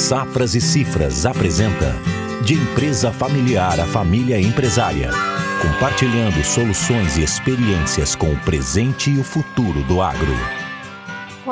Safras e Cifras apresenta De empresa familiar a família empresária. Compartilhando soluções e experiências com o presente e o futuro do agro.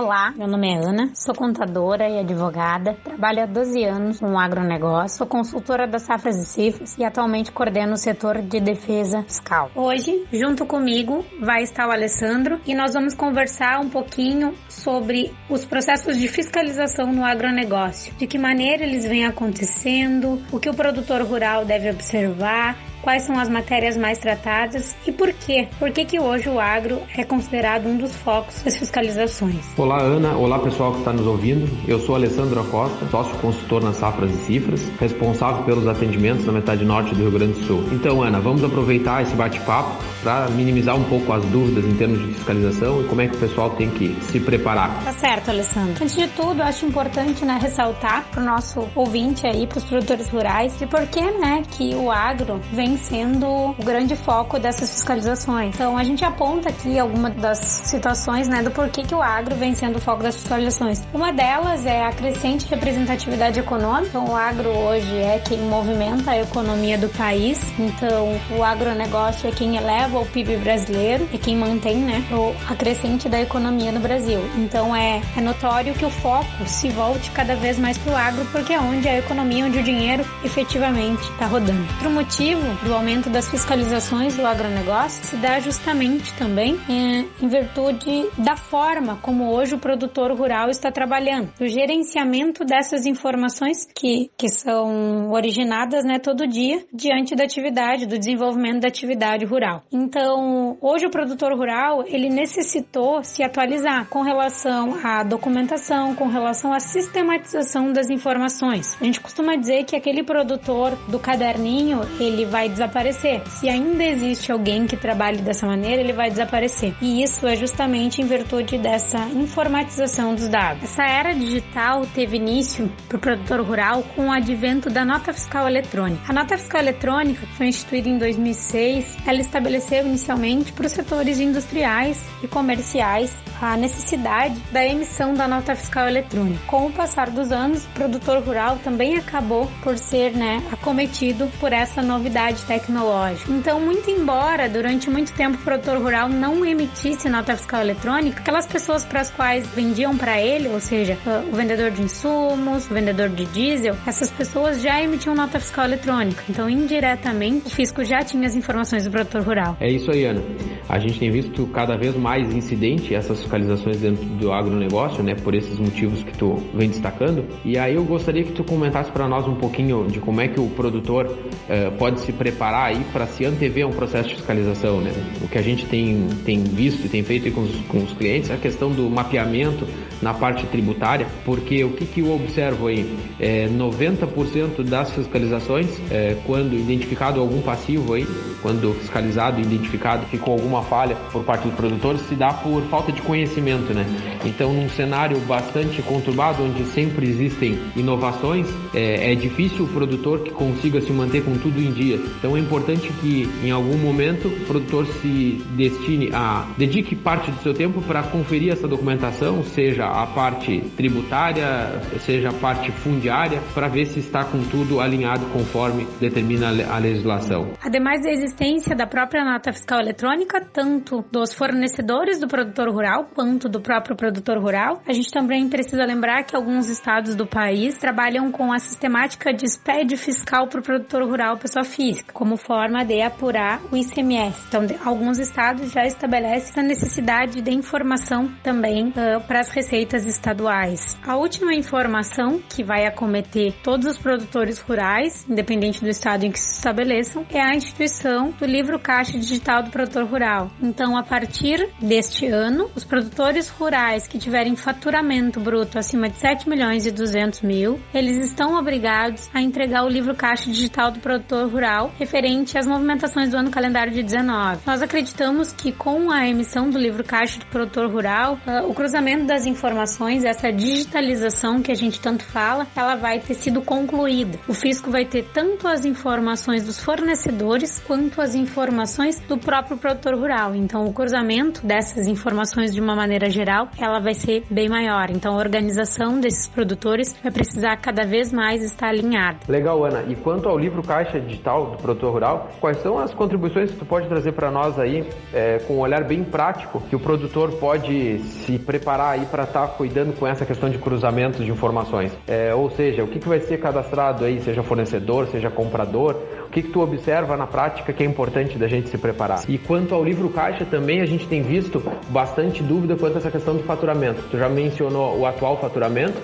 Olá, meu nome é Ana, sou contadora e advogada, trabalho há 12 anos no agronegócio, sou consultora das Safras e Cifras e atualmente coordeno o setor de defesa fiscal. Hoje, junto comigo, vai estar o Alessandro e nós vamos conversar um pouquinho sobre os processos de fiscalização no agronegócio, de que maneira eles vêm acontecendo, o que o produtor rural deve observar, quais são as matérias mais tratadas e por quê? Por que, que hoje o agro é considerado um dos focos das fiscalizações? Olá, Ana. Olá, pessoal que está nos ouvindo. Eu sou Alessandro Acosta, sócio consultor nas Safras e Cifras, responsável pelos atendimentos na metade norte do Rio Grande do Sul. Então, Ana, vamos aproveitar esse bate-papo para minimizar um pouco as dúvidas em termos de fiscalização e como é que o pessoal tem que se preparar. Tá certo, Alessandro. Antes de tudo, acho importante né, ressaltar para o nosso ouvinte aí, para os produtores rurais, de por que né, que o agro vem sendo o grande foco dessas fiscalizações. Então, a gente aponta aqui algumas das situações né, do porquê que o agro vem sendo o foco das fiscalizações. Uma delas é a crescente representatividade econômica. Então, o agro hoje é quem movimenta a economia do país. Então, o agronegócio é quem eleva o PIB brasileiro, é quem mantém né, a crescente da economia no Brasil. Então, é, é notório que o foco se volte cada vez mais para o agro, porque é onde a economia, onde o dinheiro efetivamente está rodando. Outro motivo do aumento das fiscalizações do agronegócio se dá justamente também é, em virtude da forma como hoje o produtor rural está trabalhando, do gerenciamento dessas informações que, que são originadas né, todo dia diante da atividade, do desenvolvimento da atividade rural. Então, hoje o produtor rural ele necessitou se atualizar com relação à documentação, com relação à sistematização das informações. A gente costuma dizer que aquele produtor do caderninho ele vai desaparecer. Se ainda existe alguém que trabalhe dessa maneira, ele vai desaparecer. E isso é justamente em virtude dessa informatização dos dados. Essa era digital teve início para o produtor rural com o advento da nota fiscal eletrônica. A nota fiscal eletrônica, que foi instituída em 2006, ela estabeleceu inicialmente para os setores industriais e comerciais a necessidade da emissão da nota fiscal eletrônica. Com o passar dos anos, o produtor rural também acabou por ser né, acometido por essa novidade tecnológica. Então, muito embora durante muito tempo o produtor rural não emitisse nota fiscal eletrônica, aquelas pessoas para as quais vendiam para ele, ou seja, o vendedor de insumos, o vendedor de diesel, essas pessoas já emitiam nota fiscal eletrônica. Então, indiretamente, o fisco já tinha as informações do produtor rural. É isso aí, Ana. A gente tem visto cada vez mais incidente essas fiscalizações dentro do agronegócio, né, por esses motivos que tu vem destacando. E aí eu gostaria que tu comentasse para nós um pouquinho de como é que o produtor eh, pode se preparar aí para se antever um processo de fiscalização, né? O que a gente tem, tem visto e tem feito com os, com os clientes é a questão do mapeamento na parte tributária, porque o que, que eu observo aí? É 90% das fiscalizações, é, quando identificado algum passivo aí, quando fiscalizado identificado ficou alguma falha por parte do produtor, se dá por falta de conhecimento, né? Então, num cenário bastante conturbado, onde sempre existem inovações, é, é difícil o produtor que consiga se manter com tudo em dia. Então, é importante que, em algum momento, o produtor se destine a dedique parte do seu tempo para conferir essa documentação, seja a parte tributária, seja a parte fundiária, para ver se está com tudo alinhado conforme determina a legislação. Ademais da existência da própria nota fiscal eletrônica, tanto dos fornecedores do produtor rural quanto do próprio produtor rural, a gente também precisa lembrar que alguns estados do país trabalham com a sistemática de SPED fiscal para o produtor rural pessoa física, como forma de apurar o ICMS. Então, alguns estados já estabelecem a necessidade de informação também uh, para as receitas estaduais. A última informação que vai acometer todos os produtores rurais, independente do estado em que se estabeleçam, é a instituição do livro Caixa Digital do Produtor Rural. Então, a partir deste ano, os produtores rurais que tiverem faturamento bruto acima de 7 milhões e 200 mil, eles estão obrigados a entregar o livro Caixa Digital do Produtor Rural referente às movimentações do ano calendário de 19. Nós acreditamos que com a emissão do livro Caixa do Produtor Rural, uh, o cruzamento das informações informações, essa digitalização que a gente tanto fala, ela vai ter sido concluída. O fisco vai ter tanto as informações dos fornecedores quanto as informações do próprio produtor rural. Então, o cruzamento dessas informações de uma maneira geral, ela vai ser bem maior. Então, a organização desses produtores vai precisar cada vez mais estar alinhada. Legal, Ana. E quanto ao livro Caixa Digital do Produtor Rural, quais são as contribuições que tu pode trazer para nós aí, é, com um olhar bem prático, que o produtor pode se preparar aí para estar tá cuidando com essa questão de cruzamentos de informações? É, ou seja, o que, que vai ser cadastrado aí, seja fornecedor, seja comprador, o que, que tu observa na prática que é importante da gente se preparar? E quanto ao livro caixa, também a gente tem visto bastante dúvida quanto a essa questão do faturamento. Tu já mencionou o atual faturamento.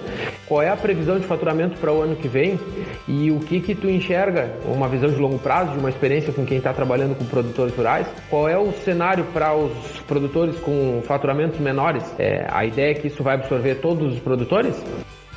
Qual é a previsão de faturamento para o ano que vem? E o que que tu enxerga, uma visão de longo prazo, de uma experiência com quem está trabalhando com produtores rurais? Qual é o cenário para os produtores com faturamentos menores? É, a ideia é que isso vai absorver todos os produtores?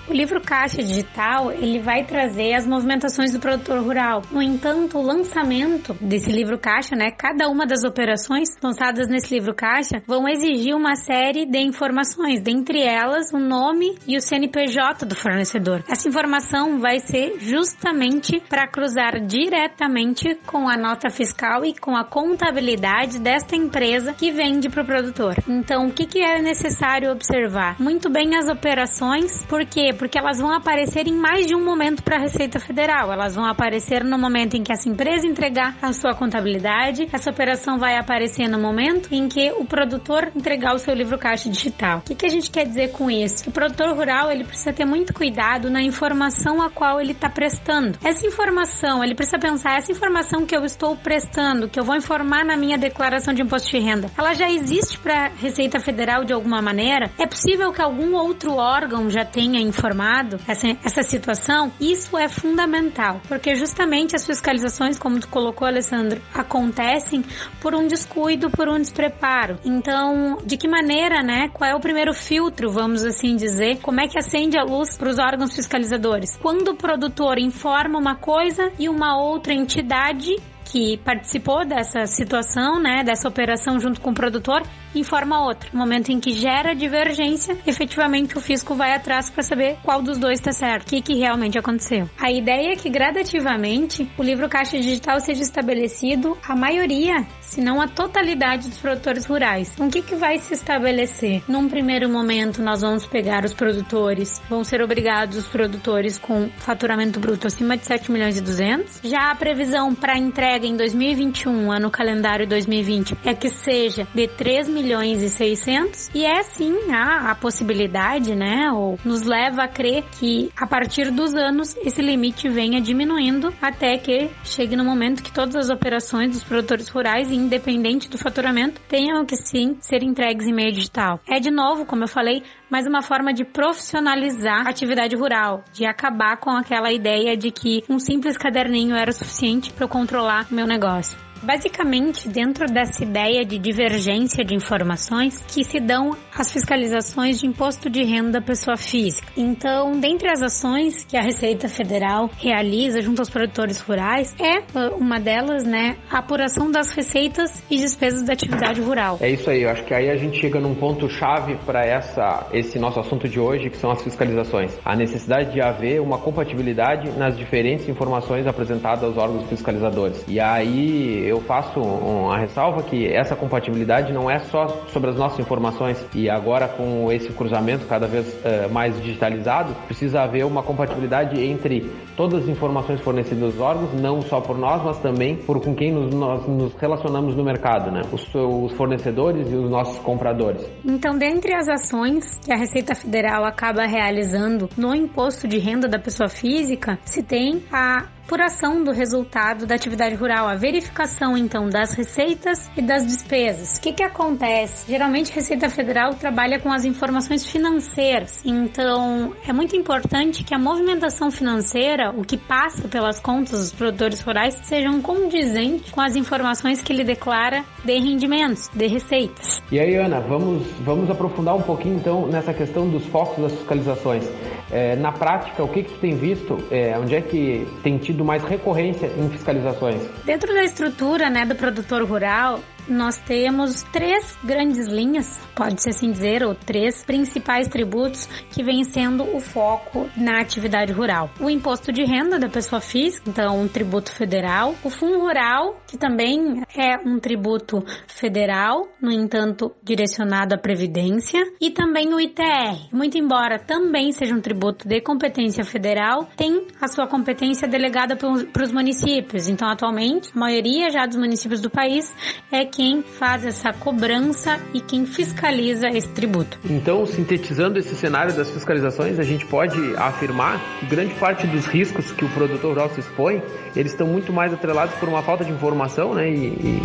O livro Caixa Digital, ele vai trazer as movimentações do produtor rural. No entanto, o lançamento desse livro Caixa, né, cada uma das operações lançadas nesse livro Caixa vão exigir uma série de informações, dentre elas o nome e o CNPJ do fornecedor. Essa informação vai ser justamente para cruzar diretamente com a nota fiscal e com a contabilidade desta empresa que vende para o produtor. Então, o que, que é necessário observar? Muito bem as operações, porque porque elas vão aparecer em mais de um momento para a Receita Federal. Elas vão aparecer no momento em que essa empresa entregar a sua contabilidade, essa operação vai aparecer no momento em que o produtor entregar o seu livro caixa digital. O que, que a gente quer dizer com isso? O produtor rural ele precisa ter muito cuidado na informação a qual ele está prestando. Essa informação, ele precisa pensar, essa informação que eu estou prestando, que eu vou informar na minha declaração de imposto de renda, ela já existe para a Receita Federal de alguma maneira? É possível que algum outro órgão já tenha informação informado essa, essa situação, isso é fundamental, porque justamente as fiscalizações, como tu colocou, Alessandro, acontecem por um descuido, por um despreparo. Então, de que maneira, né? Qual é o primeiro filtro, vamos assim dizer? Como é que acende a luz para os órgãos fiscalizadores? Quando o produtor informa uma coisa e uma outra entidade que participou dessa situação, né, dessa operação junto com o produtor, informa outro. No momento em que gera divergência, efetivamente o fisco vai atrás para saber qual dos dois está certo, o que, que realmente aconteceu. A ideia é que gradativamente o livro Caixa Digital seja estabelecido a maioria se não a totalidade dos produtores rurais. O que, que vai se estabelecer? Num primeiro momento, nós vamos pegar os produtores, vão ser obrigados os produtores com faturamento bruto acima de 7 milhões e 200. Já a previsão para entrega em 2021, ano calendário 2020, é que seja de 3 milhões e 600. E é sim a, a possibilidade, né, ou nos leva a crer que a partir dos anos esse limite venha diminuindo até que chegue no momento que todas as operações dos produtores rurais independente do faturamento, tenham que sim ser entregues em meio digital. É de novo, como eu falei, mais uma forma de profissionalizar a atividade rural, de acabar com aquela ideia de que um simples caderninho era suficiente para eu controlar o meu negócio. Basicamente, dentro dessa ideia de divergência de informações que se dão as fiscalizações de imposto de renda da pessoa física. Então, dentre as ações que a Receita Federal realiza junto aos produtores rurais, é uh, uma delas, né, a apuração das receitas e despesas da atividade rural. É isso aí, eu acho que aí a gente chega num ponto chave para essa esse nosso assunto de hoje, que são as fiscalizações. A necessidade de haver uma compatibilidade nas diferentes informações apresentadas aos órgãos fiscalizadores. E aí eu faço uma ressalva que essa compatibilidade não é só sobre as nossas informações e agora com esse cruzamento cada vez uh, mais digitalizado, precisa haver uma compatibilidade entre todas as informações fornecidas aos órgãos, não só por nós, mas também por com quem nos, nós nos relacionamos no mercado, né? Os, os fornecedores e os nossos compradores. Então, dentre as ações que a Receita Federal acaba realizando no imposto de renda da pessoa física, se tem a apuração do resultado da atividade rural, a verificação então das receitas e das despesas. O que, que acontece? Geralmente a Receita Federal trabalha com as informações financeiras, então é muito importante que a movimentação financeira, o que passa pelas contas dos produtores rurais, sejam condizentes com as informações que ele declara de rendimentos, de receitas. E aí, Ana, vamos, vamos aprofundar um pouquinho então nessa questão dos focos das fiscalizações. É, na prática, o que, que tu tem visto? É, onde é que tem tido mais recorrência em fiscalizações? Dentro da estrutura né, do produtor rural, nós temos três grandes linhas, pode-se assim dizer, ou três principais tributos que vêm sendo o foco na atividade rural. O imposto de renda da pessoa física, então um tributo federal, o fundo rural, que também é um tributo federal, no entanto direcionado à previdência, e também o ITR. Muito embora também seja um tributo de competência federal, tem a sua competência delegada para os municípios. Então, atualmente, a maioria já dos municípios do país é quem faz essa cobrança e quem fiscaliza esse tributo. Então, sintetizando esse cenário das fiscalizações, a gente pode afirmar que grande parte dos riscos que o produtor rural se expõe, eles estão muito mais atrelados por uma falta de informação, né, e, e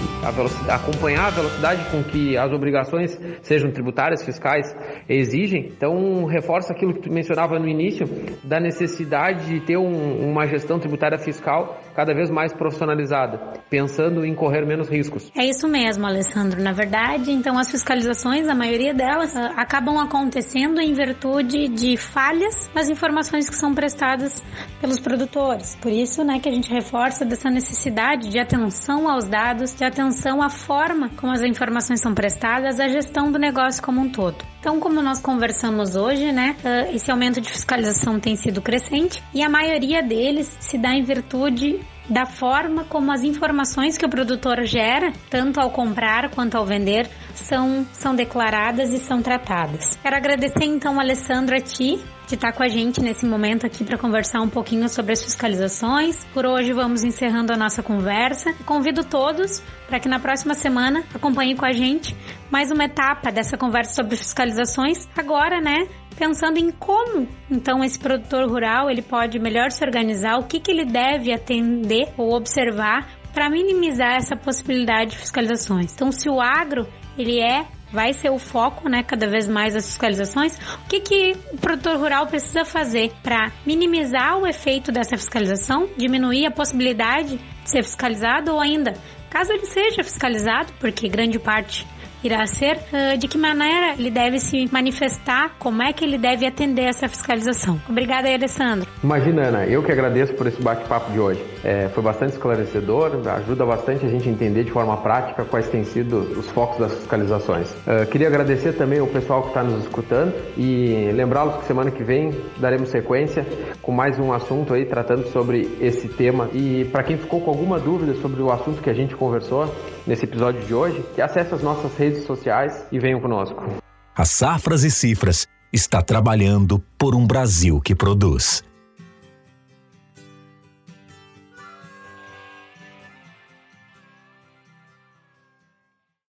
a acompanhar a velocidade com que as obrigações, sejam tributárias, fiscais, exigem. Então, reforça aquilo que tu mencionava no início, da necessidade de ter um, uma gestão tributária fiscal cada vez mais profissionalizada, pensando em correr menos riscos. É isso mesmo, Alessandro. Na verdade, então as fiscalizações, a maioria delas, ah, acabam acontecendo em virtude de falhas nas informações que são prestadas pelos produtores. Por isso, né, que a gente reforça dessa necessidade de atenção aos dados, de atenção à forma como as informações são prestadas, à gestão do negócio como um todo. Então, como nós conversamos hoje, né, esse aumento de fiscalização tem sido crescente e a maioria deles se dá em virtude da forma como as informações que o produtor gera, tanto ao comprar quanto ao vender, são, são declaradas e são tratadas. Quero agradecer então, Alessandro, a ti de estar com a gente nesse momento aqui para conversar um pouquinho sobre as fiscalizações. Por hoje vamos encerrando a nossa conversa. Convido todos para que na próxima semana acompanhem com a gente mais uma etapa dessa conversa sobre fiscalizações. Agora, né, pensando em como então esse produtor rural ele pode melhor se organizar, o que, que ele deve atender ou observar para minimizar essa possibilidade de fiscalizações. Então, se o agro ele é vai ser o foco, né, cada vez mais das fiscalizações. O que, que o produtor rural precisa fazer para minimizar o efeito dessa fiscalização, diminuir a possibilidade de ser fiscalizado ou ainda, caso ele seja fiscalizado, porque grande parte irá ser, uh, de que maneira ele deve se manifestar, como é que ele deve atender essa fiscalização. Obrigada aí, Alessandro. Imagina, Ana, eu que agradeço por esse bate-papo de hoje. É, foi bastante esclarecedor, ajuda bastante a gente entender de forma prática quais têm sido os focos das fiscalizações. Uh, queria agradecer também o pessoal que está nos escutando e lembrá-los que semana que vem daremos sequência com mais um assunto aí tratando sobre esse tema. E para quem ficou com alguma dúvida sobre o assunto que a gente conversou nesse episódio de hoje, que acesse as nossas redes sociais e venham conosco. A Safras e Cifras está trabalhando por um Brasil que produz.